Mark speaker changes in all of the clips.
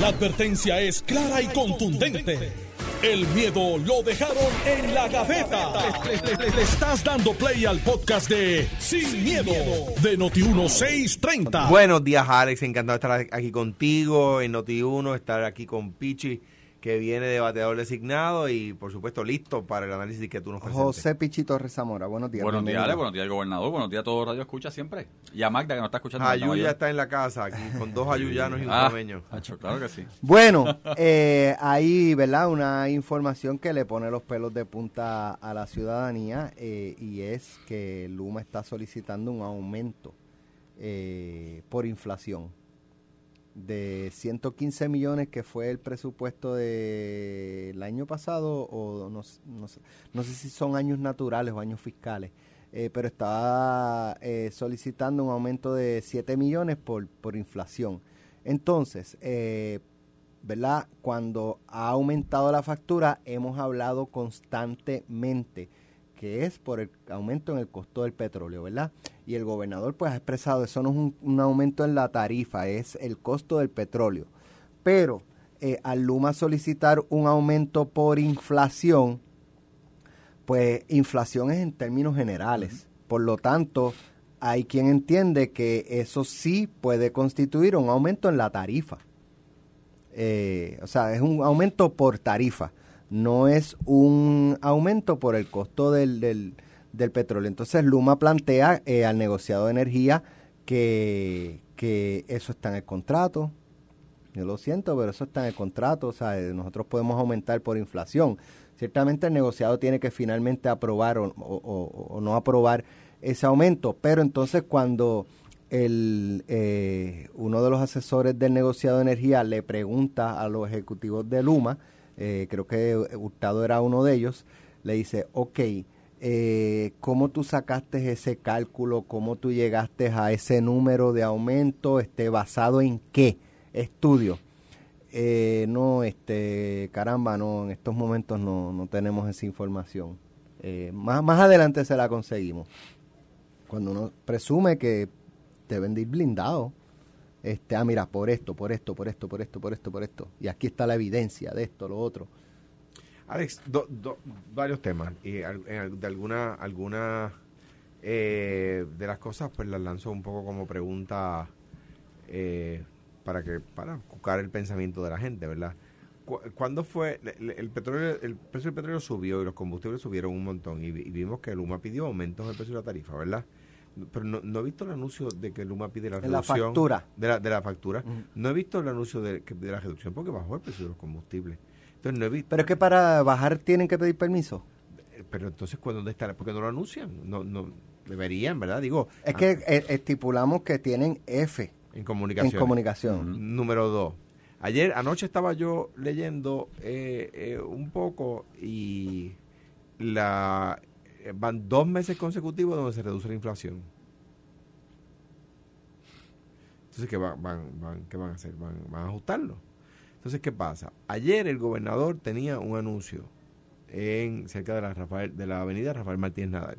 Speaker 1: La advertencia es clara y contundente. El miedo lo dejaron en la gaveta. Le, estás dando play al podcast de Sin, miedo, de Noti1630.
Speaker 2: Buenos días, Alex. Encantado de estar aquí contigo en Noti1, estar aquí con Pichi que viene de bateador designado y por supuesto listo para el análisis que tú nos presentes.
Speaker 3: José Pichito Rezamora, buenos días.
Speaker 4: Buenos días, Ale, buenos días, gobernador, buenos días a todos Radio Escucha siempre. Y a Magda que nos está escuchando.
Speaker 2: Ayú ya está en la casa, aquí con dos ayuyanos y un
Speaker 4: ah, claro que sí.
Speaker 3: Bueno, eh, hay, ¿verdad? Una información que le pone los pelos de punta a la ciudadanía eh, y es que Luma está solicitando un aumento eh, por inflación de 115 millones que fue el presupuesto del año pasado o no, no, no, sé, si son años naturales o años fiscales, eh, pero estaba eh, solicitando un aumento de 7 millones por, por inflación. Entonces, eh, ¿verdad? Cuando ha aumentado la factura, hemos hablado constantemente que es por el aumento en el costo del petróleo, ¿verdad? Y el gobernador pues ha expresado, eso no es un, aumento en la tarifa, es el costo del petróleo. Pero eh, al Luma solicitar un aumento por inflación, pues inflación es en términos generales. Por lo tanto, hay quien entiende que eso sí puede constituir un aumento en la tarifa. Eh, o sea, es un aumento por tarifa, no es un aumento por el costo del, del del petróleo. Entonces Luma plantea eh, al negociado de energía que, que eso está en el contrato. Yo lo siento, pero eso está en el contrato. O sea, eh, nosotros podemos aumentar por inflación. Ciertamente el negociado tiene que finalmente aprobar o, no aprobar ese aumento, pero entonces cuando el, eh, uno de los asesores del negociado de energía le pregunta a los ejecutivos de Luma, creo que Hurtado era uno de ellos, le dice, ok, eh, cómo tú sacaste ese cálculo, cómo tú llegaste a ese número de aumento, este, basado en qué estudio. Eh, no, este, caramba, no, en estos momentos no, no tenemos esa información. Eh, más, más adelante se la conseguimos. Cuando uno presume que deben de ir blindados, este, ah, mira, por esto, por esto, por esto, por esto, por esto, por esto. Y aquí está la evidencia de esto, lo otro.
Speaker 2: Alex, varios temas. Y de alguna, alguna eh, de las cosas, pues las lanzo un poco como pregunta eh, para que para buscar el pensamiento de la gente, ¿verdad? ¿Cuándo fue el, petróleo, el precio del petróleo subió y los combustibles subieron un montón y, vimos que Luma pidió aumentos del precio de la tarifa, ¿verdad? Pero no, he visto el anuncio de que Luma pide la reducción
Speaker 3: la factura.
Speaker 2: de la, de la factura. No he visto el anuncio de, de la reducción porque bajó el precio de los combustibles.
Speaker 3: Pero es que para bajar tienen que pedir permiso.
Speaker 2: Pero entonces, ¿dónde está? ¿Por qué no lo anuncian? No, no, deberían, ¿verdad? Digo.
Speaker 3: Es que ah. e, estipulamos que tienen F.
Speaker 2: En comunicación.
Speaker 3: En comunicación.
Speaker 2: Número dos. Ayer, anoche estaba yo leyendo eh, eh, un poco y la eh, van dos meses consecutivos donde se reduce la inflación. Entonces, ¿qué van, van, ¿qué van a hacer? ¿Van, van a ajustarlo? Entonces, ¿qué pasa? Ayer el gobernador tenía un anuncio en cerca de la, Rafael, de la avenida Rafael Martínez Nadal.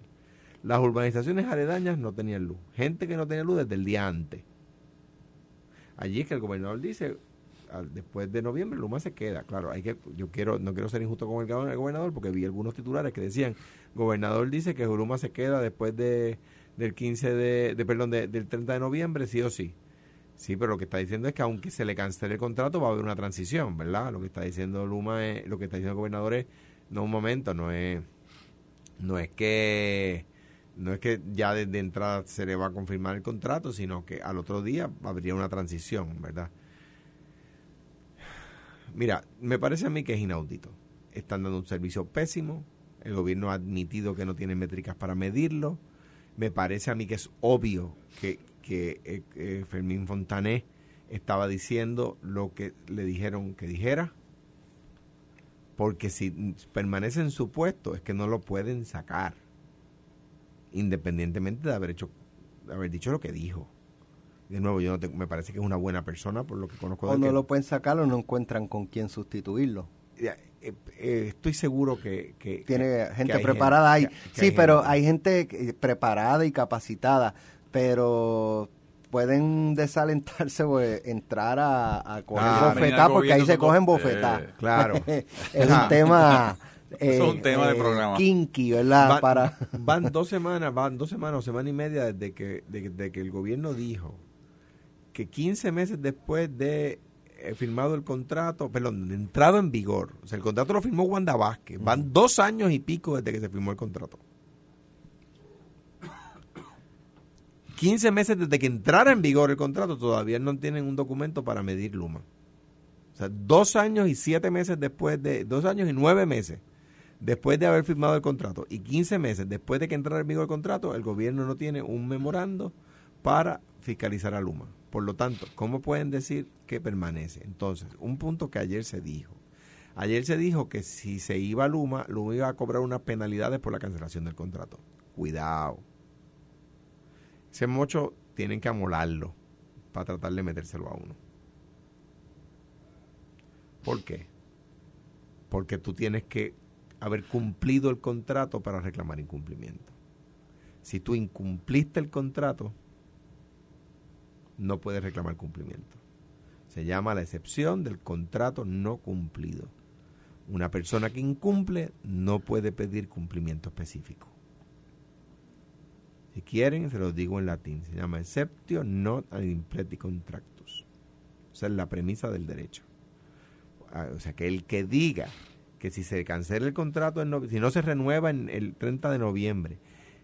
Speaker 2: Las urbanizaciones aledañas no tenían luz. Gente que no tenía luz desde el día antes. Allí es que el gobernador dice, después de noviembre Luma se queda. Claro, hay que, yo quiero, no quiero ser injusto con el, gobernador porque vi algunos titulares que decían, gobernador dice que Luma se queda después de, del 15 de, perdón, del 30 de noviembre, sí o sí. Sí, pero lo que está diciendo es que aunque se le cancele el contrato va a haber una transición, ¿verdad? Lo que está diciendo Luma es, lo que está diciendo el gobernador es, no un momento, no es, no es que, no es que ya desde entrada se le va a confirmar el contrato, sino que al otro día habría una transición, ¿verdad? Mira, me parece a mí que es inaudito. Están dando un servicio pésimo, el gobierno ha admitido que no tiene métricas para medirlo, me parece a mí que es obvio que que eh, eh, Fermín Fontané estaba diciendo lo que le dijeron que dijera, porque si permanece en su puesto es que no lo pueden sacar, independientemente de haber hecho, de haber dicho lo que dijo. De nuevo, yo no me parece que es una buena persona por lo que conozco.
Speaker 3: O no lo pueden sacar o no encuentran con quién sustituirlo.
Speaker 2: Eh, estoy seguro que,
Speaker 3: tiene gente preparada ahí. sí, pero hay gente preparada y capacitada pero pueden desalentarse o entrar a, a coger
Speaker 2: Ah,
Speaker 3: bofetá, porque ahí se cogen bofetá.
Speaker 4: eh,
Speaker 2: Claro.
Speaker 3: es un tema...
Speaker 4: Es un tema de programa.
Speaker 3: Kinky, ¿verdad?
Speaker 2: Van,
Speaker 3: Para...
Speaker 2: van dos semanas, van dos semanas o semana y media desde que, de, de que el gobierno dijo que 15 meses después de eh, firmado el contrato, perdón, de entrado en vigor, o sea, el contrato lo firmó Wanda Vázquez, van dos años y pico desde que se firmó el contrato. 15 meses desde que entrara en vigor el contrato, todavía no tienen un documento para medir Luma. O sea, dos años y siete meses después de, dos años y nueve meses después de haber firmado el contrato y 15 meses después de que entrara en vigor el contrato, el gobierno no tiene un memorando para fiscalizar a Luma. Por lo tanto, ¿cómo pueden decir que permanece? Entonces, un punto que ayer se dijo. Ayer se dijo que si se iba a Luma, Luma iba a cobrar unas penalidades por la cancelación del contrato. Cuidado. Ese mocho tienen que amolarlo para tratar de metérselo a uno. ¿Por qué? Porque tú tienes que haber cumplido el contrato para reclamar incumplimiento. Si tú incumpliste el contrato, no puedes reclamar cumplimiento. Se llama la excepción del contrato no cumplido. Una persona que incumple no puede pedir cumplimiento específico. Si quieren, se los digo en latín. Se llama exceptio not ad impleti contractus. Esa es la premisa del derecho. Ah, O sea, que el que diga que si se cancela el contrato, en no- si no se renueva en el 30 de noviembre,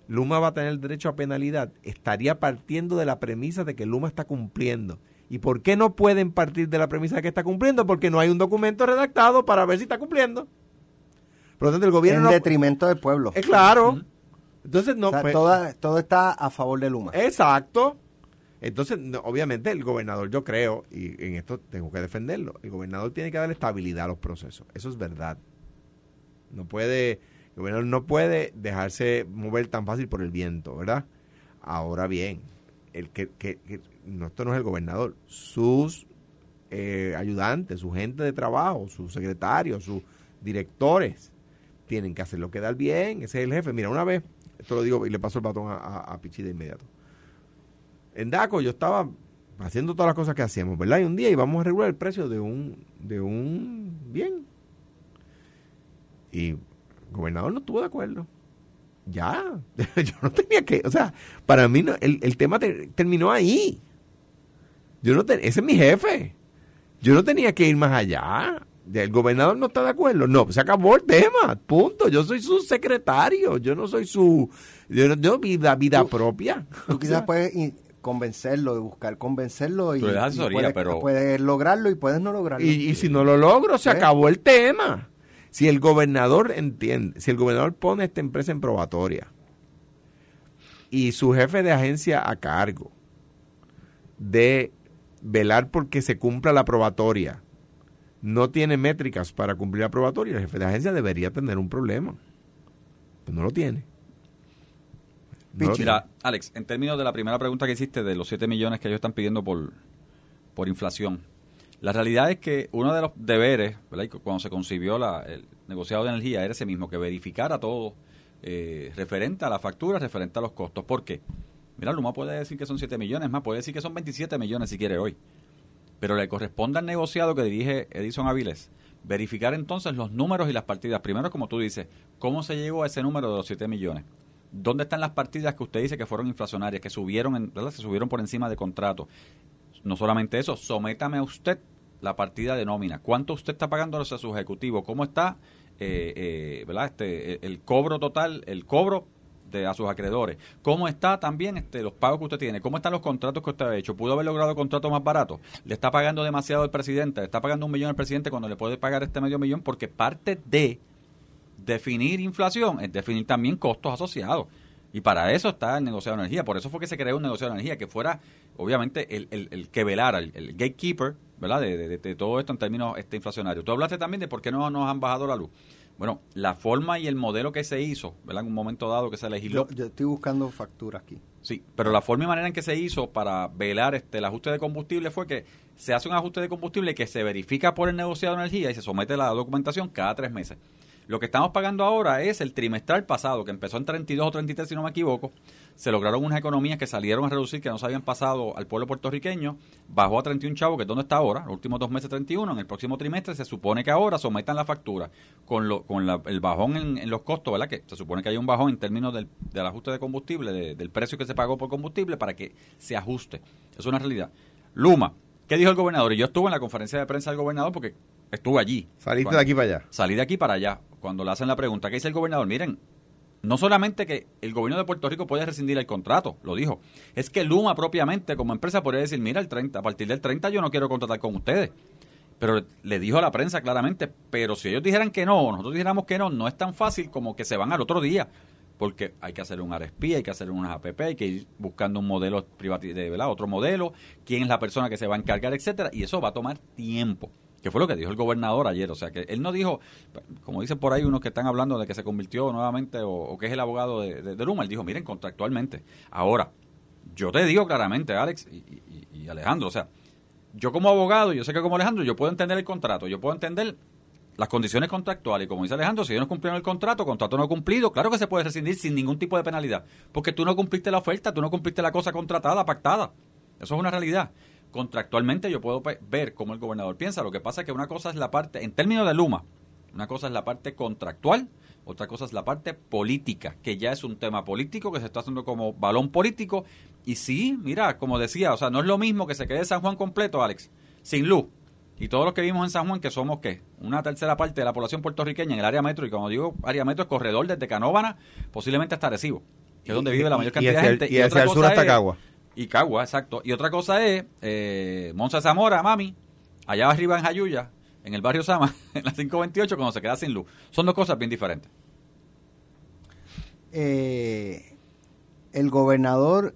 Speaker 2: Luma va a tener derecho a penalidad, estaría partiendo de la premisa de que Luma está cumpliendo. ¿Y por qué no pueden partir de la premisa de que está cumpliendo? Porque no hay un documento redactado para ver si está cumpliendo. Por lo tanto, el gobierno
Speaker 3: en
Speaker 2: no...
Speaker 3: detrimento del pueblo.
Speaker 2: Es claro. Entonces, no...
Speaker 3: O sea,
Speaker 2: pues-
Speaker 3: toda- todo está a favor de Luma.
Speaker 2: Exacto. Entonces, no, obviamente, el gobernador, yo creo, y en esto tengo que defenderlo, el gobernador tiene que darle estabilidad a los procesos. Eso es verdad. No puede, el gobernador no puede dejarse mover tan fácil por el viento, ¿verdad? Ahora bien, el que, que- que- no, esto no es el gobernador, sus eh, ayudantes, su gente de trabajo, sus secretarios, sus directores, tienen que hacerlo quedar bien, ese es el jefe. Mira, una vez, esto lo digo y le paso el batón a, a, Pichi de inmediato. En DACO yo estaba haciendo todas las cosas que hacíamos, ¿verdad? Y un día íbamos a regular el precio de un, de un bien. Y el gobernador no estuvo de acuerdo. Ya, yo no tenía que, o sea, para mí el, el tema te- terminó ahí. Yo no ese es mi jefe. Yo no tenía que ir más allá. El gobernador no está de acuerdo. No, se acabó el tema. Punto. Yo soy su secretario. Yo no soy su. Yo no tengo vida, vida propia.
Speaker 3: Tú quizás puedes convencerlo, de buscar convencerlo y, y
Speaker 4: asesoría,
Speaker 3: puedes,
Speaker 4: pero-
Speaker 3: puedes lograrlo y puedes no lograrlo.
Speaker 2: Y, y si no lo logro, se
Speaker 3: ¿Eh?
Speaker 2: acabó el tema. Si el gobernador entiende, si el gobernador pone esta empresa en probatoria y su jefe de agencia a cargo de velar porque se cumpla la probatoria no tiene métricas para cumplir la probatoria, el jefe de agencia debería tener un problema. Pues no lo tiene. No lo
Speaker 3: Pichi.
Speaker 2: tiene.
Speaker 4: Mira, Alex, en términos de la primera pregunta que hiciste de los 7 millones que ellos están pidiendo por, por inflación, la realidad es que uno de los deberes, cuando se concibió la- el negociado de energía, era ese mismo, que verificara todo eh, referente a la factura, referente a los costos. ¿Por qué? Mira, Luma puede decir que son 7 millones más, puede decir que son 27 millones si quiere hoy. Pero le corresponde al negociado que dirige Edison Avilés verificar entonces los números y las partidas. Primero, como tú dices, ¿cómo se llegó a ese número de los 7 millones? ¿Dónde están las partidas que usted dice que fueron inflacionarias, que subieron, en, ¿verdad? se subieron por encima de contrato? No solamente eso, sométame a usted la partida de nómina. ¿Cuánto usted está pagando a su ejecutivo? ¿Cómo está eh, eh, ¿verdad? Este, el, el cobro total, el cobro de, a sus acreedores? ¿Cómo está también este, los pagos que usted tiene? ¿Cómo están los contratos que usted ha hecho? ¿Pudo haber logrado contratos más baratos? ¿Le está pagando demasiado el presidente? ¿Le está pagando un millón al presidente cuando le puede pagar este medio millón? Porque parte de definir inflación es definir también costos asociados. Y para eso está el negociado de energía. Por eso fue que se creó un negociado de energía que fuera, obviamente, el, el, el que velara, el, gatekeeper, ¿verdad? De, de- de todo esto en términos este, inflacionarios. Tú hablaste también de por qué no nos han bajado la luz. Bueno, la forma y el modelo que se hizo, ¿verdad? En un momento dado que se legisló.
Speaker 3: yo, yo estoy buscando factura aquí.
Speaker 4: Sí, pero la forma y manera en que se hizo para velar este, el ajuste de combustible fue que se hace un ajuste de combustible que se verifica por el negociado de energía y se somete a la documentación cada tres meses. Lo que estamos pagando ahora es el trimestral pasado, que empezó en 32 o 33, si no me equivoco. Se lograron unas economías que salieron a reducir, que no se habían pasado al pueblo puertorriqueño. Bajó a 31 chavos, que es donde está ahora, los últimos dos meses 31. En el próximo trimestre se supone que ahora sometan la factura con, lo, con el bajón en, los costos, ¿verdad? Que se supone que hay un bajón en términos del, ajuste de combustible, del precio que se pagó por combustible, para que se ajuste. Es una realidad. Luma, ¿qué dijo el gobernador? Y yo estuve en la conferencia de prensa del gobernador porque estuve allí.
Speaker 2: Saliste de aquí para allá.
Speaker 4: Salí de aquí para allá. Cuando le hacen la pregunta, ¿qué dice el gobernador? Miren, no solamente que el gobierno de Puerto Rico puede rescindir el contrato, lo dijo, es que Luma propiamente como empresa podría decir, mira, el 30, a partir del 30 yo no quiero contratar con ustedes. Pero le dijo a la prensa claramente, pero si ellos dijeran que no, nosotros dijéramos que no, no es tan fácil como que se van al otro día porque hay que hacer un RSP, hay que hacer unas APP, hay que ir buscando un modelo de ¿verdad? otro modelo, quién es la persona que se va a encargar, etcétera, y eso va a tomar tiempo que fue lo que dijo el gobernador ayer. O sea, que él no dijo, como dicen por ahí unos que están hablando de que se convirtió nuevamente o, que es el abogado de, Luma, él dijo, miren, contractualmente. Ahora, yo te digo claramente, Alex y, Alejandro, o sea, yo como abogado, yo sé que como Alejandro, yo puedo entender el contrato, yo puedo entender las condiciones contractuales. Como dice Alejandro, si ellos no cumplieron el contrato, contrato no cumplido, claro que se puede rescindir sin ningún tipo de penalidad. Porque tú no cumpliste la oferta, tú no cumpliste la cosa contratada, pactada. Eso es una realidad. Contractualmente yo puedo ver cómo el gobernador piensa. Lo que pasa es que una cosa es la parte, en términos de Luma, una cosa es la parte contractual, otra cosa es la parte política, que ya es un tema político que se está haciendo como balón político. Y sí, mira, como decía, o sea, no es lo mismo que se quede San Juan completo, Alex, sin luz y todos los que vivimos en San Juan, que somos, ¿qué? Una tercera parte de la población puertorriqueña en el área metro, y como digo área metro, es corredor desde Canóvana, posiblemente hasta Arecibo, que es donde vive la mayor cantidad de gente.
Speaker 2: Y, hacia el sur hasta Cagua.
Speaker 4: Y Cagua, exacto. Y otra cosa es, eh, Monza Zamora, mami, allá arriba en Jayuya, en el barrio Sama, en la 528, cuando se queda sin luz. Son dos cosas bien diferentes.
Speaker 3: Eh, el gobernador,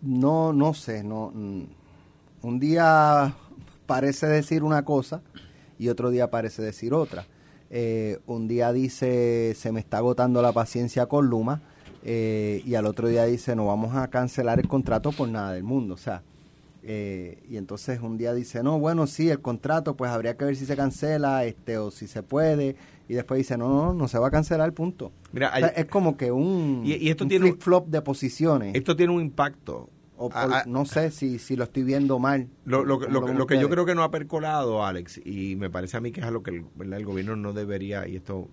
Speaker 3: no, no sé, no, un día parece decir una cosa y otro día parece decir otra. Eh, un día dice se me está agotando la paciencia con Luma eh, y al otro día dice no vamos a cancelar el contrato por nada del mundo. O sea, eh, y entonces un día dice no, bueno, sí, el contrato pues habría que ver si se cancela este o si se puede y después dice no, no, no se va a cancelar, punto. Mira, es como que un,
Speaker 2: y, esto tiene
Speaker 3: flip flop de posiciones.
Speaker 2: Esto tiene un impacto
Speaker 3: o no sé si, si lo estoy viendo mal.
Speaker 2: Lo, lo, lo, que yo creo que no ha percolado, Alex, y me parece a mí que es a lo que el, el gobierno no debería, y esto,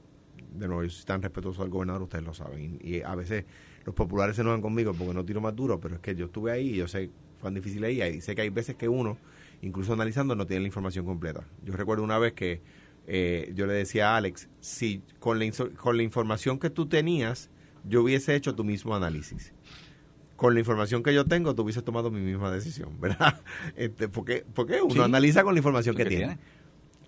Speaker 2: de nuevo, yo soy tan respetuoso al gobernador, ustedes lo saben, y, a veces los populares se enojan conmigo porque no tiro más duro, pero es que yo estuve ahí y yo sé cuán difícil es y sé que hay veces que uno, incluso analizando, no tiene la información completa. Yo recuerdo una vez que eh, yo le decía a Alex, si con la, con la información que tú tenías, yo hubiese hecho tu mismo análisis con la información que yo tengo, tú hubieses tomado mi misma decisión, ¿verdad? Este, porque, porque uno analiza con la información que, tiene.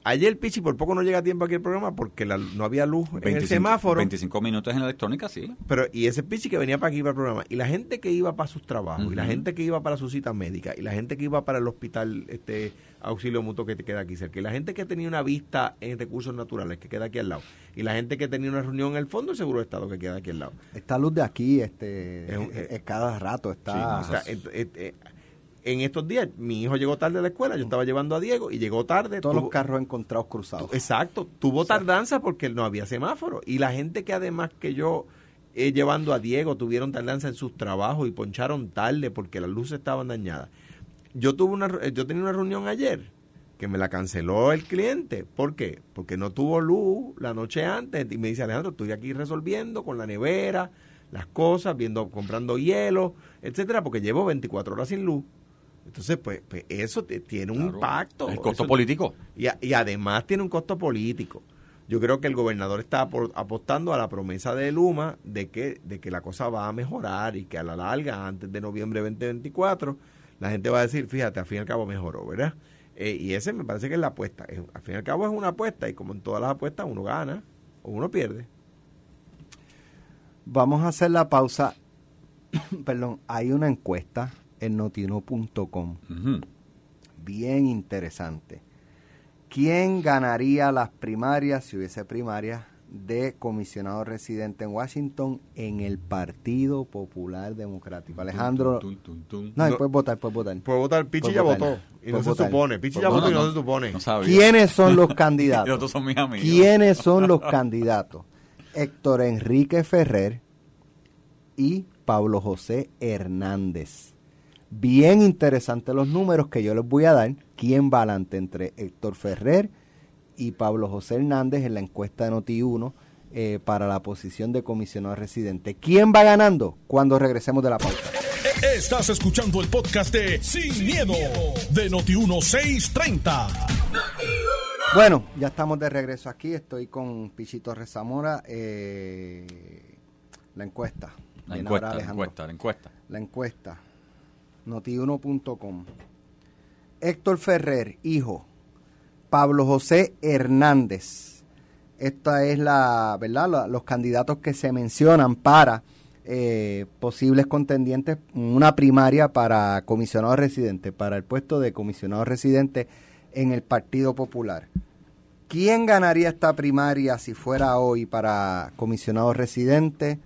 Speaker 2: Ayer Pichi por poco no llega a tiempo aquí el programa porque no había luz en el semáforo.
Speaker 4: 25 minutos en la electrónica, sí.
Speaker 2: Pero y ese Pichi que venía para aquí para el programa y la gente que iba para sus trabajos y la gente que iba para su cita médica y la gente que iba para el hospital este auxilio mutuo que te queda aquí cerca y la gente que tenía una vista en recursos naturales que queda aquí al lado y la gente que tenía una reunión en el fondo del seguro de estado que queda aquí al lado.
Speaker 3: Esta luz de aquí este es, cada rato está,
Speaker 2: en estos días mi hijo llegó tarde a la escuela, yo estaba llevando a Diego y llegó tarde.
Speaker 3: Todos los carros encontrados cruzados.
Speaker 2: exacto, tuvo tardanza porque no había semáforo. Y la gente que además que yo eh, llevando a Diego tuvieron tardanza en sus trabajos y poncharon tarde porque las luces estaban dañadas. Yo tuve una, eh, yo tenía una reunión ayer que me la canceló el cliente. ¿Por qué? Porque no tuvo luz la noche antes y me dice Alejandro, estoy aquí resolviendo con la nevera las cosas, viendo, comprando hielo, etcétera, porque llevo 24 horas sin luz. Entonces, pues, pues eso tiene un impacto.
Speaker 4: El costo político.
Speaker 2: Y, y, además tiene un costo político. Yo creo que el gobernador está apostando a la promesa de Luma de que, de que la cosa va a mejorar y que a la larga, antes de noviembre 2024, la gente va a decir, fíjate, al fin y al cabo mejoró, ¿verdad? Eh, y ese me parece que es la apuesta. al fin y al cabo es una apuesta y como en todas las apuestas uno gana o uno pierde.
Speaker 3: Vamos a hacer la pausa. Perdón, hay una encuesta en notino.com. Bien interesante. ¿Quién ganaría las primarias si hubiese primarias de comisionado residente en Washington en el Partido Popular Democrático. Alejandro,
Speaker 4: Tum, tum, tum, tum.
Speaker 3: no,
Speaker 2: No.
Speaker 3: puedes votar, puedes votar.
Speaker 2: Puede votar, Pichi ya votó. Y no se supone. Pichi ya votó y no se supone.
Speaker 3: ¿Quiénes son los candidatos?
Speaker 4: los dos son mis amigos.
Speaker 3: ¿Quiénes son los candidatos? Héctor Enrique Ferrer y Pablo José Hernández. Bien interesantes los números que yo les voy a dar. ¿Quién va adelante entre Héctor Ferrer y Pablo José Hernández en la encuesta de Noti1 eh, para la posición de comisionado residente? ¿Quién va ganando cuando regresemos de la pausa?
Speaker 1: Estás escuchando el podcast de Sin, miedo, de Noti1630.
Speaker 3: Bueno, ya estamos de regreso aquí. Estoy con Pichito Rezamora. Eh, la encuesta.
Speaker 4: La encuesta, la encuesta, la encuesta.
Speaker 3: La encuesta. Noti1.com. Héctor Ferrer, hijo. Pablo José Hernández. Esta es la, ¿verdad? Los candidatos que se mencionan para eh, posibles contendientes, una primaria para comisionado residente, para el puesto de comisionado residente en el Partido Popular. ¿Quién ganaría esta primaria si fuera hoy para comisionado residente?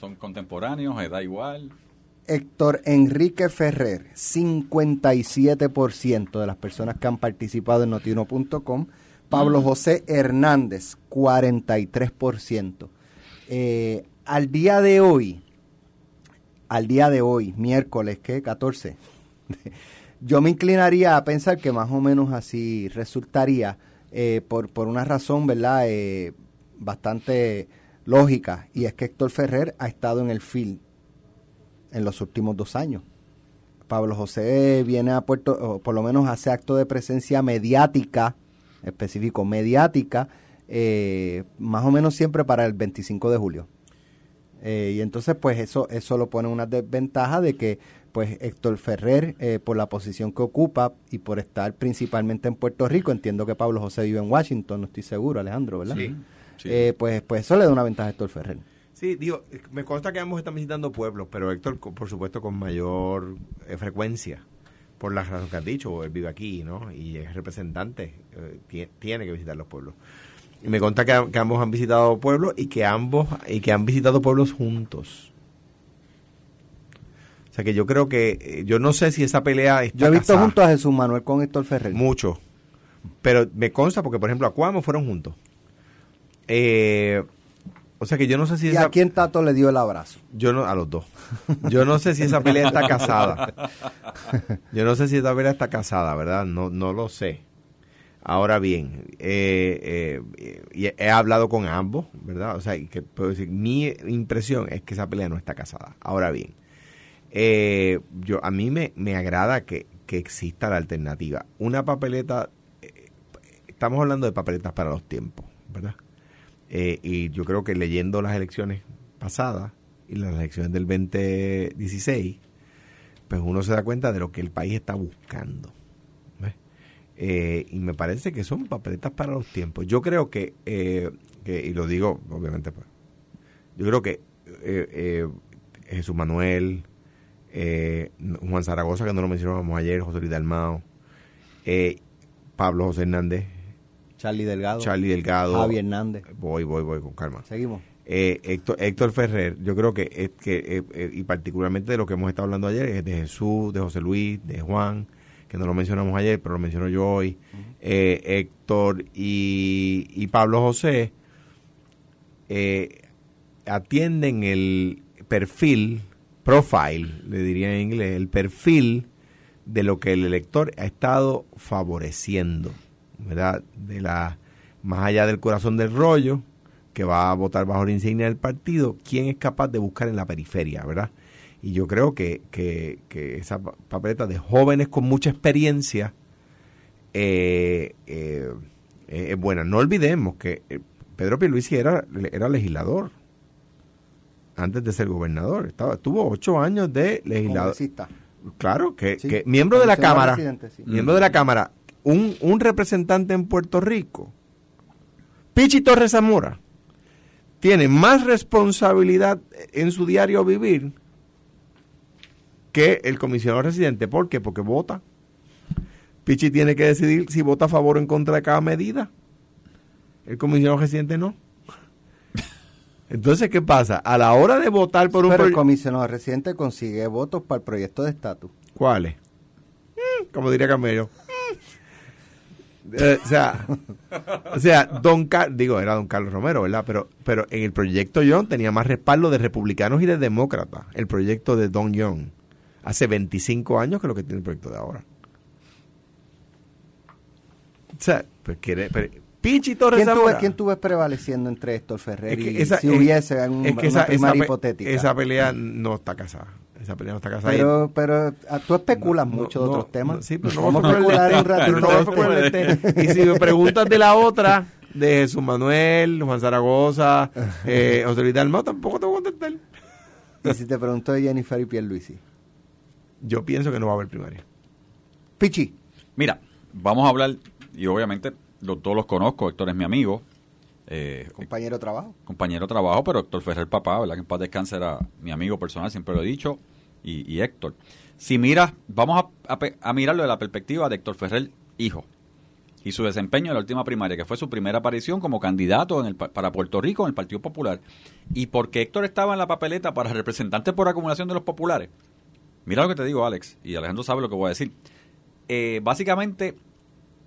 Speaker 4: Son contemporáneos, da igual.
Speaker 3: Héctor Enrique Ferrer, 57% de las personas que han participado en notiuno.com. Pablo José Hernández, 43%. Eh, al día de hoy, al día de hoy, miércoles, ¿qué? 14. Yo me inclinaría a pensar que más o menos así resultaría, eh, por, por una razón, ¿verdad? Eh, bastante lógica, y es que Héctor Ferrer ha estado en el field en los últimos dos años. Pablo José viene a Puerto, por lo menos hace acto de presencia mediática, específico mediática, eh, más o menos siempre para el 25 de julio. Eh, y entonces, pues eso, eso lo pone una desventaja de que, pues Héctor Ferrer, eh, por la posición que ocupa y por estar principalmente en Puerto Rico, entiendo que Pablo José vive en Washington, no estoy seguro, Alejandro, ¿verdad?
Speaker 2: Sí.
Speaker 4: Sí.
Speaker 3: Eh, pues, pues eso le da una ventaja a Héctor Ferrer.
Speaker 2: Sí, digo, me consta que ambos están visitando pueblos, pero Héctor, por supuesto, con mayor eh, frecuencia, por la razón que has dicho, él vive aquí, ¿no? Y es representante, eh, tie- tiene que visitar los pueblos. Y me consta que, que ambos han visitado pueblos y que ambos, y que han visitado pueblos juntos. O sea que yo creo que, yo no sé si esa pelea está
Speaker 3: Yo he visto
Speaker 2: casada.
Speaker 3: junto a Jesús Manuel con Héctor Ferrer.
Speaker 2: Mucho. Pero me consta porque, por ejemplo, a Cuamo fueron juntos. Eh, o sea que yo no sé si
Speaker 3: ¿Y
Speaker 2: esa...
Speaker 3: a quién Tato le dio el abrazo?
Speaker 2: Yo no, a los dos. Yo no sé si esa pelea está casada. Yo no sé si esa pelea está casada, ¿verdad? No, no lo sé. Ahora bien, eh, eh, y he hablado con ambos, ¿verdad? O sea, y que puedo decir, mi impresión es que esa pelea no está casada. Ahora bien, eh, yo a mí me, me agrada que, que exista la alternativa. Una papeleta, eh, estamos hablando de papeletas para los tiempos, ¿verdad? Eh, y yo creo que leyendo las elecciones pasadas y las elecciones del 2016, pues uno se da cuenta de lo que el país está buscando. Eh, y me parece que son papeletas para los tiempos. Yo creo que, eh, y lo digo obviamente, pues, yo creo que eh, eh, Jesús Manuel, Juan Zaragoza, que no lo mencionábamos ayer, José Luis Dalmao, Pablo José Hernández,
Speaker 3: Charlie Delgado.
Speaker 2: Charlie Delgado.
Speaker 3: Javi Hernández.
Speaker 2: Voy, voy, voy con calma.
Speaker 3: Seguimos.
Speaker 2: Eh, Héctor, Héctor Ferrer, yo creo que, es que eh, eh, y particularmente de lo que hemos estado hablando ayer, es de Jesús, de José Luis, de Juan, que no lo mencionamos ayer, pero lo menciono yo hoy, eh, Héctor y, y Pablo José, atienden el perfil, profile, le diría en inglés, el perfil de lo que el elector ha estado favoreciendo, ¿verdad? De la, más allá del corazón del rollo, que va a votar bajo la insignia del partido, quién es capaz de buscar en la periferia, ¿verdad? Y yo creo que, que, que esa pa- papeleta de jóvenes con mucha experiencia eh, eh, eh, es buena. No olvidemos que eh, Pedro Pierluisi era, era legislador antes de ser gobernador. Estaba, tuvo ocho años de legislador.
Speaker 3: Congresista.
Speaker 2: Claro, que,
Speaker 3: Sí.
Speaker 2: que miembro de la Cámara,
Speaker 3: sí.
Speaker 2: miembro de la Cámara, un, un representante en Puerto Rico, Pichi Torres Zamora, tiene más responsabilidad en su diario vivir que el comisionado residente. ¿Por qué? Porque vota. Pichi tiene que decidir si vota a favor o en contra de cada medida. El comisionado residente no. Entonces, ¿qué pasa? A la hora de votar por un
Speaker 3: Pero el comisionado residente consigue votos para el proyecto de estatus.
Speaker 2: ¿Cuáles? Mm, Como diría Camelo. Eh, o sea, o sea, Don Car- digo, era Don Carlos Romero, ¿verdad? Pero, pero en el proyecto Young tenía más respaldo de republicanos y de demócratas. El proyecto de Don Young. Hace 25 años que lo que tiene el proyecto de ahora. O sea, pues quiere, pero, Pichi Torres
Speaker 3: ¿Quién tú, ves. ¿Quién tú ves prevaleciendo entre Héctor Ferrer
Speaker 2: Es que
Speaker 3: y si
Speaker 2: es-
Speaker 3: hubiese un-
Speaker 2: es que
Speaker 3: una
Speaker 2: esa,
Speaker 3: primaria
Speaker 2: esa pe-
Speaker 3: hipotética?
Speaker 2: esa pelea no está casada. Esa pelea no está casada.
Speaker 3: pero, pero ah, tú especulas
Speaker 2: No,
Speaker 3: mucho
Speaker 2: no,
Speaker 3: de
Speaker 2: no,
Speaker 3: otros temas.
Speaker 2: no, sí, pero no
Speaker 3: Vamos a especular un ratito este.
Speaker 2: Y si me preguntas de la otra, de Jesús Manuel, Juan Zaragoza, eh, José Luis Dalmau, tampoco te voy a contestar.
Speaker 3: Y si te pregunto de Jennifer y Pierluisi.
Speaker 2: Yo pienso que no va a haber primaria.
Speaker 3: Pichi,
Speaker 4: Mira, vamos a hablar, y obviamente los, todos los conozco, Héctor es mi amigo, eh,
Speaker 3: compañero de trabajo.
Speaker 4: compañero de trabajo, pero Héctor Ferrer, papá, ¿verdad? Que en paz descanse era mi amigo personal, siempre lo he dicho, y, y Héctor. Si miras, vamos a, mirarlo de la perspectiva de Héctor Ferrer, hijo, y su desempeño en la última primaria, que fue su primera aparición como candidato en el, pa- para Puerto Rico en el Partido Popular, y porque Héctor estaba en la papeleta para representante por acumulación de los populares. Mira lo que te digo, Alex, y Alejandro sabe lo que voy a decir. Eh, básicamente,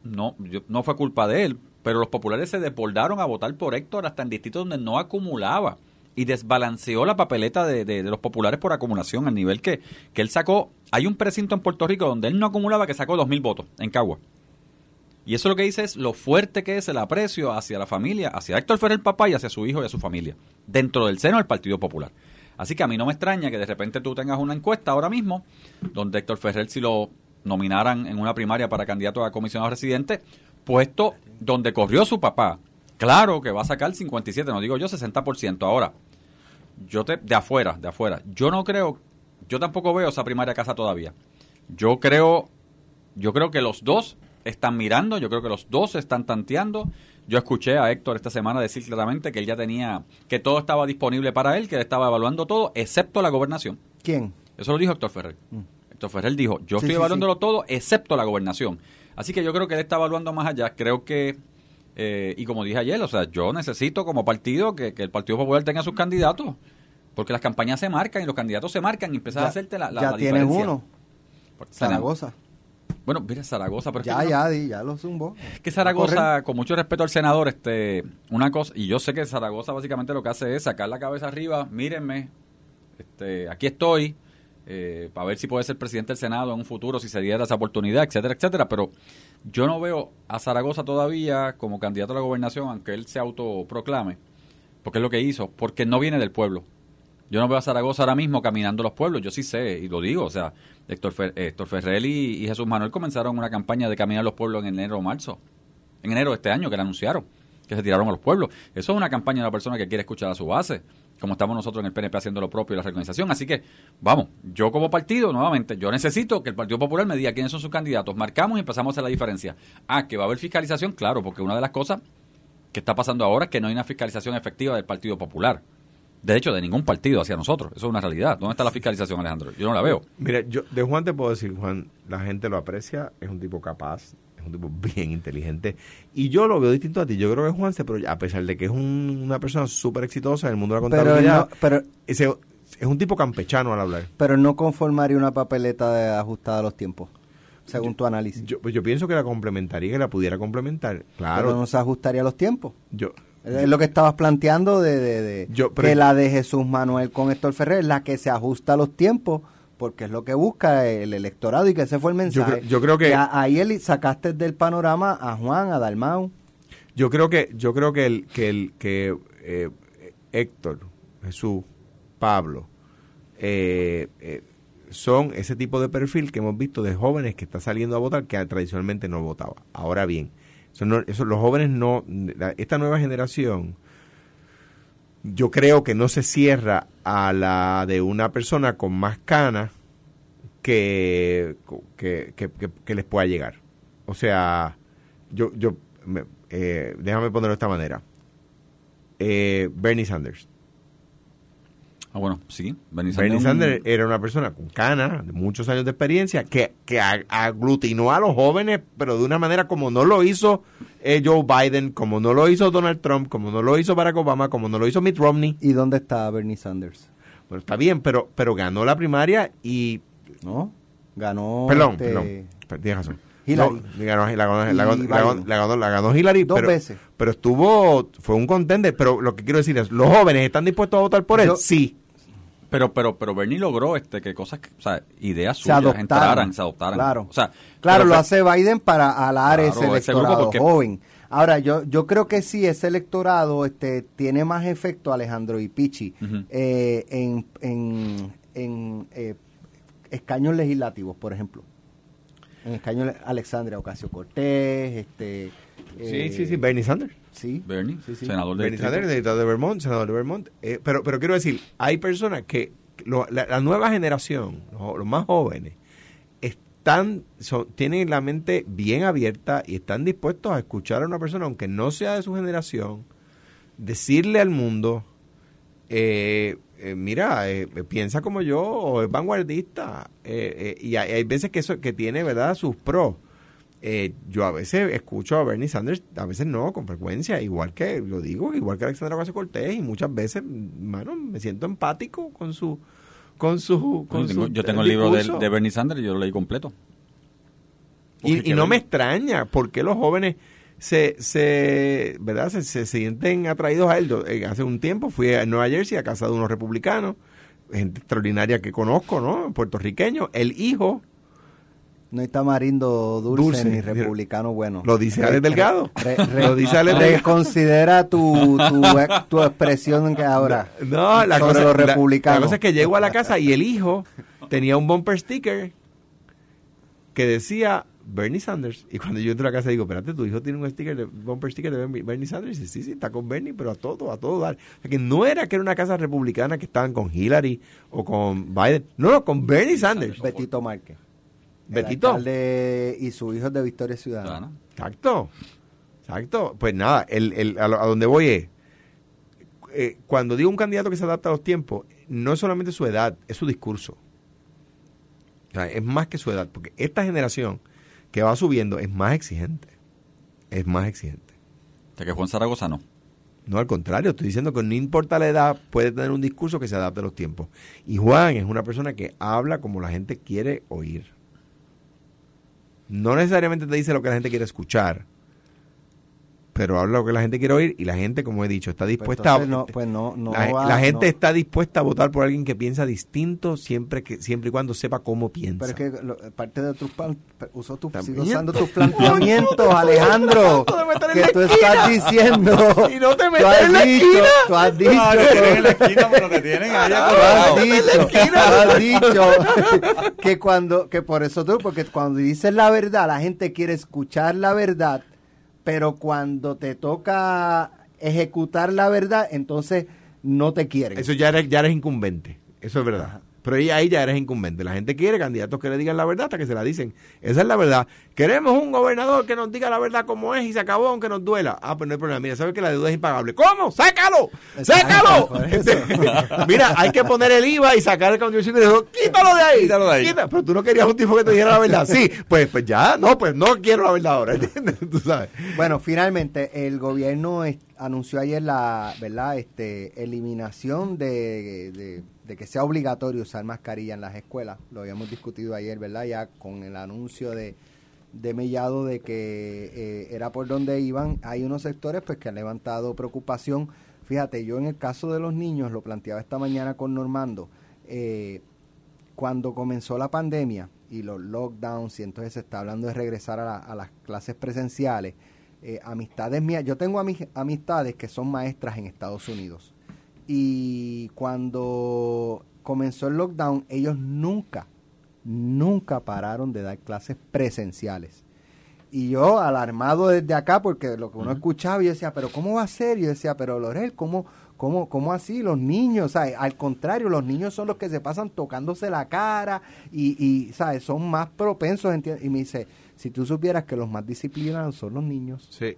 Speaker 4: no, yo- no fue culpa de él, pero los populares se desbordaron a votar por Héctor hasta en distritos donde no acumulaba y desbalanceó la papeleta de, de- los populares por acumulación al nivel que, que él sacó. Hay un precinto en Puerto Rico donde él no acumulaba que sacó dos mil votos en Cagua. Y eso lo que dice es lo fuerte que es el aprecio hacia la familia, hacia Héctor Ferrer papá y hacia su hijo y a su familia, dentro del seno del Partido Popular. Así que a mí no me extraña que de repente tú tengas una encuesta ahora mismo donde Héctor Ferrer si lo nominaran en una primaria para candidato a comisionado residente, puesto donde corrió su papá. Claro que va a sacar 57, no digo yo 60%. Ahora, yo te, de afuera, de afuera, yo no creo, yo tampoco veo esa primaria casa todavía. Yo creo, yo creo que los dos están mirando, yo creo que los dos están tanteando. Yo escuché a Héctor esta semana decir claramente que él ya tenía, que todo estaba disponible para él, que él estaba evaluando todo, excepto la gobernación.
Speaker 3: ¿Quién?
Speaker 4: Eso lo dijo Héctor Ferrer. Héctor Ferrer dijo, yo
Speaker 3: Sí,
Speaker 4: estoy
Speaker 3: sí,
Speaker 4: evaluándolo todo excepto la gobernación. Así que yo creo que él está evaluando más allá. Creo que, eh, y como dije ayer, o sea, yo necesito como partido que, que el Partido Popular tenga sus candidatos. Porque las campañas se marcan y los candidatos se marcan y empiezas a hacerte la, la,
Speaker 3: ya
Speaker 4: la
Speaker 3: tienes uno, Zaragoza.
Speaker 4: Bueno, mira, Zaragoza, pero es
Speaker 3: Ya,
Speaker 4: que,
Speaker 3: ya, ya lo zumbó.
Speaker 4: es que Zaragoza, con mucho respeto al senador, este, una cosa, y yo sé que Zaragoza básicamente lo que hace es sacar la cabeza arriba, mírenme, este, aquí estoy, eh, para ver si puede ser presidente del Senado en un futuro, si se diera esa oportunidad, etcétera, etcétera, pero yo no veo a Zaragoza todavía como candidato a la gobernación, aunque él se autoproclame, porque es lo que hizo, porque no viene del pueblo. Yo no veo a Zaragoza ahora mismo caminando los pueblos, yo sí sé, y lo digo, o sea, Héctor, Fer- y, y Jesús Manuel comenzaron una campaña de caminar los pueblos en enero o marzo, en enero de este año, que la anunciaron, que se tiraron a los pueblos. Eso es una campaña de una persona que quiere escuchar a su base, como estamos nosotros en el PNP haciendo lo propio y la reorganización. Así que, vamos, yo como partido, nuevamente, yo necesito que el Partido Popular me diga quiénes son sus candidatos, marcamos y empezamos a hacer la diferencia. Ah, que va a haber fiscalización, claro, porque una de las cosas que está pasando ahora es que no hay una fiscalización efectiva del Partido Popular. De hecho, de ningún partido hacia nosotros. Eso es una realidad. ¿Dónde está la fiscalización, Alejandro? Yo no la veo.
Speaker 2: Mira, yo de Juan te puedo decir, Juan, la gente lo aprecia, es un tipo capaz, es un tipo bien inteligente. Y yo lo veo distinto a ti. Yo creo que Juan, se, proye- a pesar de que es un- una persona súper exitosa en el mundo de la
Speaker 3: Pero
Speaker 2: contabilidad,
Speaker 3: no, pero,
Speaker 2: ese- es un tipo campechano al hablar.
Speaker 3: pero no conformaría una papeleta de ajustada a los tiempos, según tu análisis.
Speaker 2: Yo, pues yo pienso que la complementaría, que la pudiera complementar. Claro,
Speaker 3: Pero no se ajustaría a los tiempos.
Speaker 2: yo,
Speaker 3: Es lo que estabas planteando de, de- de-
Speaker 2: Yo, pero-
Speaker 3: que la de Jesús Manuel con Héctor Ferrer es la que se ajusta a los tiempos porque es lo que busca el electorado y que ese fue el mensaje.
Speaker 2: creo- yo creo que-
Speaker 3: Ya ahí el- sacaste del panorama a Juan, a Dalmau.
Speaker 2: yo creo que, yo creo que el, que el, que eh, Héctor, Jesús, Pablo, eh, eh, son ese tipo de perfil que hemos visto de jóvenes que está saliendo a votar que tradicionalmente no votaba. Ahora bien, eso no- eso, los jóvenes no, la- esta nueva generación, yo creo que no se cierra a la de una persona con más canas que, que, que, que- les pueda llegar. O sea, yo, yo eh, déjame ponerlo de esta manera. Eh, Bernie Sanders.
Speaker 4: Ah, bueno, sí.
Speaker 2: Bernie Sanders, era una persona con canas, de muchos años de experiencia, que, que aglutinó a los jóvenes, pero de una manera como no lo hizo eh, Joe Biden, como no lo hizo Donald Trump, como no lo hizo Barack Obama, como no lo hizo Mitt Romney.
Speaker 3: ¿Y dónde está Bernie Sanders?
Speaker 2: Bueno, está bien, pero, pero ganó la primaria y...
Speaker 3: ¿No? Ganó...
Speaker 2: Perdón, este... perdón, tienes razón. Hillary. ganó, la, ganó, Hillary.
Speaker 3: Dos
Speaker 2: pero,
Speaker 3: veces.
Speaker 2: Pero estuvo, fue un contender. Pero lo que quiero decir es, ¿los jóvenes están dispuestos a votar por él? sí.
Speaker 4: Pero, pero, pero Bernie logró este que cosas, o sea, ideas suyas entraran, se adoptaran.
Speaker 3: Claro,
Speaker 4: o sea,
Speaker 3: claro lo hace Biden para alar ese electorado joven. Ahora, yo, yo creo que sí, ese electorado este, tiene más efecto, Alejandro y Pichi, eh, en, en, en eh, escaños legislativos, por ejemplo. En escaños, Alexandria Ocasio Cortés, este...
Speaker 2: sí, sí, sí, Bernie Sanders.
Speaker 3: Sí.
Speaker 4: Bernie, senador de
Speaker 2: Bernie Sanders, de Vermont, senador de Vermont. Eh, pero, pero quiero decir, hay personas que, la, nueva generación, los, más jóvenes, están, son, tienen la mente bien abierta y están dispuestos a escuchar a una persona, aunque no sea de su generación, decirle al mundo, eh, eh, mira, piensa como yo, o es vanguardista, y hay, hay, veces que eso que tiene, ¿verdad?, sus pros. Eh, yo a veces escucho a Bernie Sanders, a veces no, con frecuencia, igual que, lo digo, igual que Alexandra Ocasio Cortés, y muchas veces, mano, me siento empático con su... Con su,
Speaker 4: yo tengo, el libro de, Bernie Sanders y yo lo leí completo.
Speaker 2: Y, no me extraña, porque los jóvenes se, se ¿verdad? Se, se, sienten atraídos a él. Eh, hace un tiempo fui a Nueva Jersey a casa de unos republicanos, gente extraordinaria que conozco, ¿no? Puertorriqueño. El hijo
Speaker 3: no hay tamarindo dulce, ni republicano bueno.
Speaker 2: Lo dice Alex Delgado.
Speaker 3: lo dice Alex Reconsidera tu, tu, expresión que ahora
Speaker 2: no, la sobre cosa, republicanos. La, cosa es que llego a la casa y el hijo tenía un bumper sticker que decía Bernie Sanders. Y cuando yo entro a la casa digo, espérate, tu hijo tiene un sticker de bumper sticker de Bernie Sanders. Y dice, sí, sí, está con Bernie, pero a todo, a todo dar. O sea, que no era que era una casa republicana que estaban con Hillary o con Biden. No, no, con Bernie Sanders.
Speaker 3: Betito Márquez.
Speaker 2: Betito.
Speaker 3: y su hijo de Victoria Ciudadana.
Speaker 2: Exacto. Exacto. Pues nada, el, el, a, donde voy es, eh, cuando digo un candidato que se adapta a los tiempos, no es solamente su edad, es su discurso. O sea, es más que su edad, porque esta generación que va subiendo es más exigente. Es más exigente.
Speaker 4: O sea, que Juan Zaragoza no.
Speaker 2: No, al contrario, estoy diciendo que no importa la edad, puede tener un discurso que se adapte a los tiempos. Y Juan es una persona que habla como la gente quiere oír no necesariamente te dice lo que la gente quiere escuchar, pero habla lo que la gente quiere oír y la gente, como he dicho, está pues dispuesta
Speaker 3: a... No, pues no, no
Speaker 2: la, gente está dispuesta a votar por alguien que piensa distinto siempre que siempre y cuando sepa cómo piensa.
Speaker 3: Pero es que parte de tus uso tu, usando tus planteamientos, Alejandro, que tú estás diciendo.
Speaker 2: Y no te metes en la esquina.
Speaker 3: Tú has dicho. No,
Speaker 4: en la esquina, pero te tienen allá
Speaker 3: tú has dicho, tú has dicho que cuando, que por eso tú, porque cuando dices la verdad, la gente quiere escuchar la verdad pero cuando te toca ejecutar la verdad, entonces no te quieren.
Speaker 2: Eso ya eres, ya eres incumbente, eso es verdad. Pero ahí ya eres incumbente. La gente quiere candidatos que le digan la verdad hasta que se la dicen. Esa es la verdad. Queremos un gobernador que nos diga la verdad como es y se acabó aunque nos duela. Ah, pues no hay problema. Mira, sabes que la deuda es impagable. ¿Cómo? ¡Sácalo! ¡Sácalo! Mira, hay que poner el IVA y sacar el contribución y quítalo de ahí. Quítalo de ahí. Pero tú no querías un tipo que te dijera la verdad. Sí, pues, pues ya, no, pues no quiero la verdad ahora. ¿Entiendes? Tú sabes.
Speaker 3: Bueno, finalmente el gobierno anunció ayer la, ¿verdad? Este, eliminación de de que sea obligatorio usar mascarilla en las escuelas. Lo habíamos discutido ayer, ¿verdad? Ya con el anuncio de, de Mellado de que eh, era por donde iban. Hay unos sectores pues que han levantado preocupación. Fíjate, yo en el caso de los niños, lo planteaba esta mañana con Normando, eh, cuando comenzó la pandemia y los lockdowns, y entonces se está hablando de regresar a, las clases presenciales, eh, amistades mías, yo tengo amistades que son maestras en Estados Unidos y cuando comenzó el lockdown, ellos nunca, nunca pararon de dar clases presenciales. Y yo, alarmado desde acá, porque lo que uno escuchaba, yo decía, pero ¿cómo va a ser? Yo decía, pero Lorel, ¿cómo, cómo, cómo así? Los niños, al contrario, los niños son los que se pasan tocándose la cara y, y ¿sabes? Son más propensos. Y me dice, si tú supieras que los más disciplinados son los niños.
Speaker 2: Sí.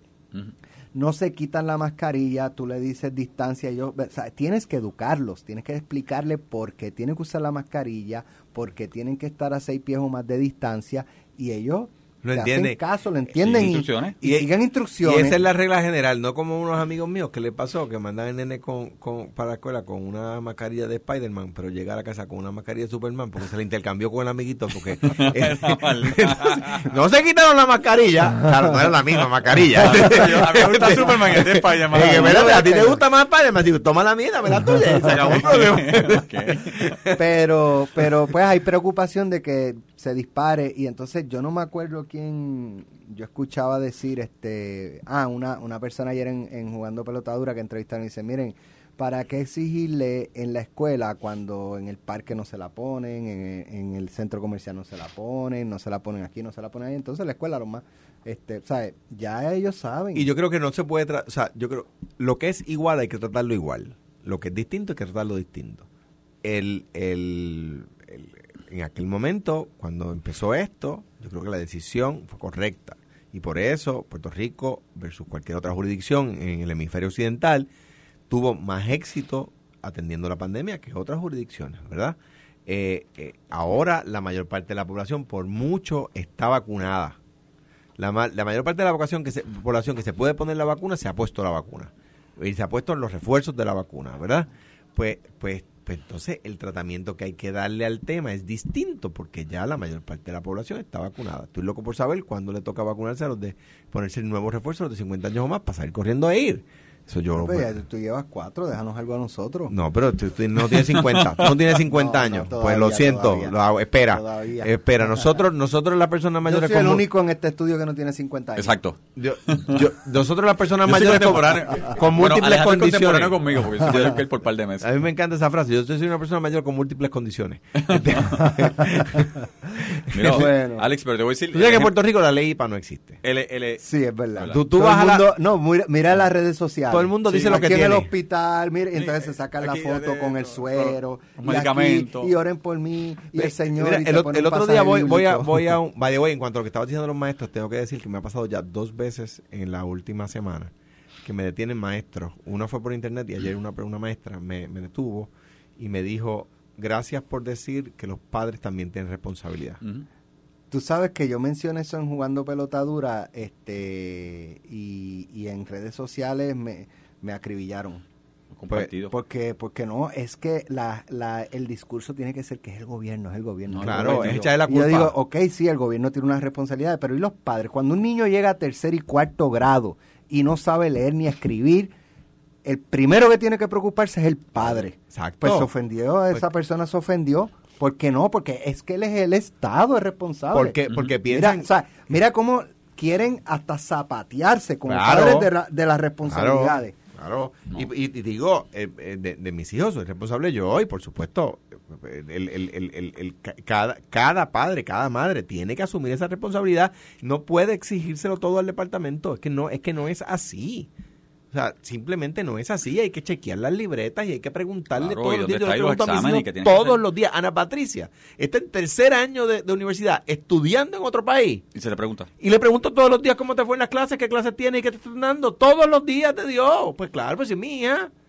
Speaker 3: No se quitan la mascarilla, tú le dices distancia, yo, o tienes que educarlos, tienes que explicarle por qué tienen que usar la mascarilla, por qué tienen que estar a seis pies o más de distancia y ellos
Speaker 2: Lo
Speaker 3: le
Speaker 2: entiende.
Speaker 3: hacen caso, lo entienden y,
Speaker 4: instrucciones.
Speaker 3: y
Speaker 2: Y-
Speaker 3: siguen instrucciones.
Speaker 2: Y esa es la regla general, no como unos amigos míos que le pasó, que mandan el nene con, con- para la escuela con una mascarilla de Spider-Man, pero llega a la casa con una mascarilla de Superman porque se la intercambió con el amiguito porque eh, no se quitaron la mascarilla, claro, no era la misma mascarilla.
Speaker 4: A mí me gusta Superman y este es Spider-Man.
Speaker 2: Eh, a ti te gusta más Spider-Man, digo, toma la mía, dame la tuya y se acabó el problema.
Speaker 3: pero pero pues hay preocupación de que se dispare y entonces yo no me acuerdo quién yo escuchaba decir este ah una, una persona ayer en, en jugando pelotadura que entrevistaron y dice miren ¿Para qué exigirle en la escuela cuando en el parque no se la ponen, en, en el centro comercial no se la ponen, no se la ponen aquí, no se la ponen ahí? Entonces la escuela lo más, este, ¿sabes? Ya ellos saben.
Speaker 2: Y yo creo que no se puede, tra- o sea, yo creo, lo que es igual hay que tratarlo igual. Lo que es distinto hay que tratarlo distinto. El, el, el- en aquel momento, cuando empezó esto, yo creo que la decisión fue correcta. Y por eso Puerto Rico versus cualquier otra jurisdicción en el hemisferio occidental tuvo más éxito atendiendo la pandemia que otras jurisdicciones, ¿verdad? Eh, eh, ahora la mayor parte de la población, por mucho, está vacunada. La, ma- la mayor parte de la población que, se, población que se puede poner la vacuna se ha puesto la vacuna. Y se ha puesto los refuerzos de la vacuna, ¿verdad? Pues, pues, pues entonces el tratamiento que hay que darle al tema es distinto porque ya la mayor parte de la población está vacunada. Estoy loco por saber cuándo le toca vacunarse a los de ponerse el nuevo refuerzo los de 50 años o más para salir corriendo a ir. Eso yo
Speaker 3: Pues ya tú llevas cuatro, déjanos algo a nosotros.
Speaker 2: no, pero tú, tú no tienes 50, tú no tienes 50
Speaker 3: No, no,
Speaker 2: años. pues
Speaker 3: todavía,
Speaker 2: lo siento,
Speaker 3: todavía.
Speaker 2: lo hago. espera,
Speaker 3: Todavía.
Speaker 2: espera. Nosotros, nosotros las personas
Speaker 3: Yo
Speaker 2: mayores
Speaker 3: soy el
Speaker 2: como-
Speaker 3: único en este estudio que no tiene 50 años.
Speaker 4: Exacto.
Speaker 2: yo- yo- nosotros las personas
Speaker 4: Yo
Speaker 2: mayores con, con
Speaker 4: Bueno,
Speaker 2: múltiples
Speaker 4: es
Speaker 2: condiciones.
Speaker 4: contemporáneo conmigo, porque soy que por par de meses.
Speaker 2: A mí me encanta esa frase. Yo soy una persona mayor con múltiples condiciones.
Speaker 4: Mira,
Speaker 3: Bueno.
Speaker 4: Alex, pero te voy a decir...
Speaker 2: Tú sabes que en Puerto Rico la ley IPA no existe.
Speaker 4: el- el-
Speaker 3: Sí, es verdad.
Speaker 2: Tú- tú vas
Speaker 3: el
Speaker 2: a la-
Speaker 3: mundo- No, mira, mira las redes sociales.
Speaker 2: Todo el mundo
Speaker 4: Sí,
Speaker 2: dice lo que
Speaker 3: aquí en
Speaker 2: tiene.
Speaker 3: el hospital, mire, y entonces se sacan
Speaker 4: aquí
Speaker 3: la foto
Speaker 4: dale,
Speaker 3: con el suero, y,
Speaker 4: medicamento.
Speaker 3: aquí, y oren por mí, y el Señor.
Speaker 2: Mira,
Speaker 3: y te
Speaker 2: el, otro día voy, voy a, voy a un, by the way, en cuanto a lo que estaban diciendo los maestros, tengo que decir que me ha pasado ya dos veces en la última semana que me detienen maestros. Una fue por internet y ayer una, una maestra me, me detuvo y me dijo, gracias por decir que los padres también tienen responsabilidad.
Speaker 4: Ujú.
Speaker 3: Tú sabes que yo mencioné eso en Jugando Pelotadura este, y, y en redes sociales me, me acribillaron.
Speaker 4: Compartido.
Speaker 3: Porque, porque no, es que la, la, el discurso tiene que ser que es el gobierno, es el gobierno.
Speaker 4: No,
Speaker 3: es el
Speaker 2: Claro,
Speaker 3: gobierno.
Speaker 2: es echarle la
Speaker 3: Y yo
Speaker 2: culpa.
Speaker 3: digo, ok, sí, el gobierno tiene unas responsabilidades, pero ¿y los padres? Cuando un niño llega a tercer y cuarto grado y no sabe leer ni escribir, el primero que tiene que preocuparse es el padre.
Speaker 2: Exacto.
Speaker 3: Pues se ofendió, esa persona se ofendió. ¿Por qué no? Porque es que él es el Estado, es responsable.
Speaker 2: Porque, porque
Speaker 3: Mira,
Speaker 2: piensan...
Speaker 3: o sea, mira cómo quieren hasta zapatearse con
Speaker 2: Claro.
Speaker 3: padres de, la- de las responsabilidades.
Speaker 2: Claro, Y, y- y digo, eh, eh, de, de mis hijos soy responsable yo y por supuesto, el, el- el- el- el- el- ca- cada, cada padre, cada madre tiene que asumir esa responsabilidad. No puede exigírselo todo al departamento, es que no, es que no es así. O sea, simplemente no es así, hay que chequear las libretas y hay que preguntarle
Speaker 4: Claro,
Speaker 2: todos los días. Yo le pregunto a mis hijos todos los días. Ana Patricia está en tercer año de, de universidad estudiando en otro país.
Speaker 4: Y se le pregunta.
Speaker 2: Y le pregunto todos los días cómo te fue en las clases, qué clases tienes y qué te están dando. Todos los días te dio. Pues claro, pues es mía.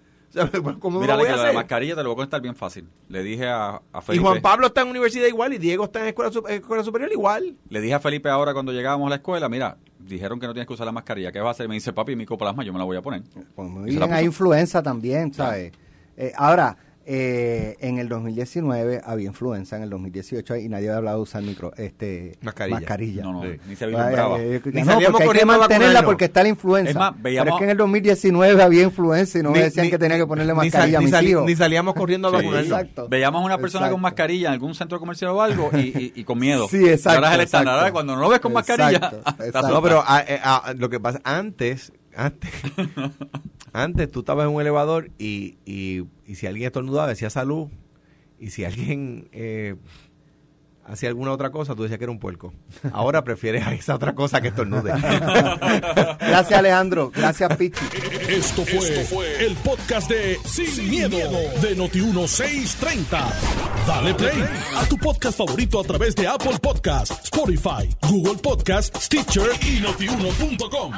Speaker 2: Pues, ¿Cómo
Speaker 4: Mira,
Speaker 2: voy a
Speaker 4: la mascarilla te lo voy a contar bien fácil. Le dije a, a
Speaker 2: Y
Speaker 4: Felipe...
Speaker 2: Juan Pablo está en universidad igual y Diego está en escuela, escuela superior igual.
Speaker 4: Le dije a Felipe ahora cuando llegábamos a la escuela, mira, dijeron que no tienes que usar la mascarilla. ¿Qué vas a hacer? Me dice, papi, micoplasma, yo me la voy a poner.
Speaker 3: Pues muy bien, hay influenza también, ¿sabes? Eh, ahora, eh, en el 2019 había influenza, en el 2018 y nadie había hablado de usar micro, este,
Speaker 2: Mascarilla.
Speaker 4: No, no,
Speaker 2: Sí.
Speaker 4: ni se vislumbraba.
Speaker 2: Ni
Speaker 3: no, porque hay que
Speaker 2: a
Speaker 3: mantenerla porque está la influenza.
Speaker 4: Es más,
Speaker 3: Pero
Speaker 4: veíamos-
Speaker 3: es que en el 2019 había influenza y no me decían que tenía que ponerle
Speaker 2: ni sal-
Speaker 3: mascarilla a
Speaker 2: ni
Speaker 3: mis
Speaker 2: sali-
Speaker 3: hijos.
Speaker 2: Ni salíamos corriendo a
Speaker 4: Sí.
Speaker 2: vacunarnos.
Speaker 3: Exacto.
Speaker 4: Veíamos a una persona con mascarilla en algún centro comercial o algo y, y- y con miedo.
Speaker 3: Sí, exacto,
Speaker 4: Y ahora es el estándar.
Speaker 3: exacto.
Speaker 4: Cuando no lo ves con mascarilla,
Speaker 3: Exacto.
Speaker 2: No, pero ah, eh, ah, lo que pasa, antes, antes, antes tú estabas en un elevador y, y, y si alguien estornudaba decía salud y si alguien eh, hacía alguna otra cosa tú decías que era un puerco. Ahora prefieres a esa otra cosa que estornude.
Speaker 3: Gracias Alejandro, gracias Pichi.
Speaker 1: Esto fue, el podcast de Sin, miedo, de Noti1630. Dale play a tu podcast favorito a través de Apple Podcasts, Spotify, Google Podcasts, Stitcher y notiuno.com.